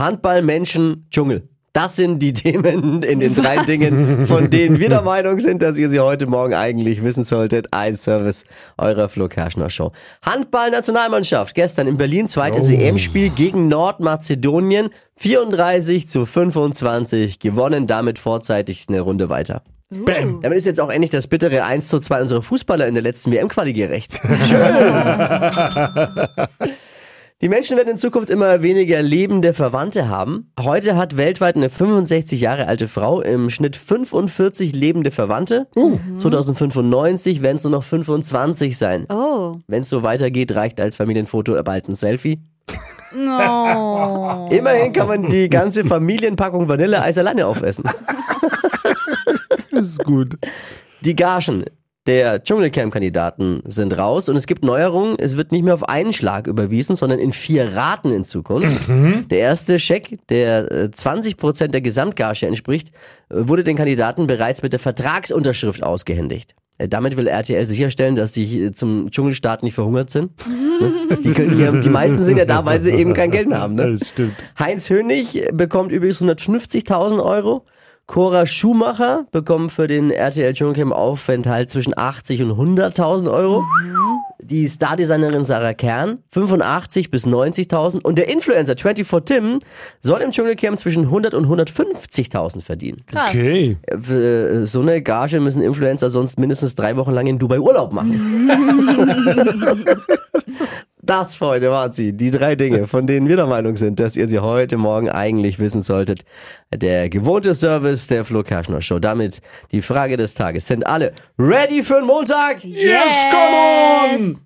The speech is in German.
Handball, Menschen, Dschungel. Das sind die Themen in den drei Dingen, von denen wir der Meinung sind, dass ihr sie heute Morgen eigentlich wissen solltet. Ein Service eurer Flo Kerschner Show. Handball-Nationalmannschaft. Gestern in Berlin zweites EM-Spiel gegen Nordmazedonien. 34 zu 25 gewonnen, damit vorzeitig eine Runde weiter. Bam. Damit ist jetzt auch endlich das bittere 1 zu 2 unserer Fußballer in der letzten WM-Quali gerecht. Die Menschen werden in Zukunft immer weniger lebende Verwandte haben. Heute hat weltweit eine 65 Jahre alte Frau im Schnitt 45 lebende Verwandte. 2095 werden es nur noch 25 sein. Oh. Wenn es so weitergeht, reicht als Familienfoto bald ein Selfie. No. Immerhin kann man die ganze Familienpackung Vanilleeis alleine aufessen. Das ist gut. Die Gagen der Dschungelcamp-Kandidaten sind raus und es gibt Neuerungen. Es wird nicht mehr auf einen Schlag überwiesen, sondern in vier Raten in Zukunft. Der erste Scheck, der äh, 20% der Gesamtgage entspricht, äh, wurde den Kandidaten bereits mit der Vertragsunterschrift ausgehändigt. Äh, Damit will RTL sicherstellen, dass sie äh, zum Dschungelstart nicht verhungert sind. Ne? Die, können ja, die meisten sind ja da, weil sie eben kein Geld mehr haben. Ne? Das stimmt. Heinz Hönig bekommt übrigens 150.000 Euro. Cora Schumacher bekommt für den RTL Dschungelcamp Aufenthalt zwischen 80 und 100.000 Euro. Die Stardesignerin Sarah Kern 85 bis 90.000 und der Influencer 24 Tim soll im Dschungelcamp zwischen 100 und 150.000 verdienen. Krass. Okay. Für so eine Gage müssen Influencer sonst mindestens drei Wochen lang in Dubai Urlaub machen. Das, Freunde, waren sie. Die drei Dinge, von denen wir der Meinung sind, dass ihr sie heute Morgen eigentlich wissen solltet. Der gewohnte Service der Flo Kerschner Show. Damit die Frage des Tages. Sind alle ready für den Montag? Yes, come on!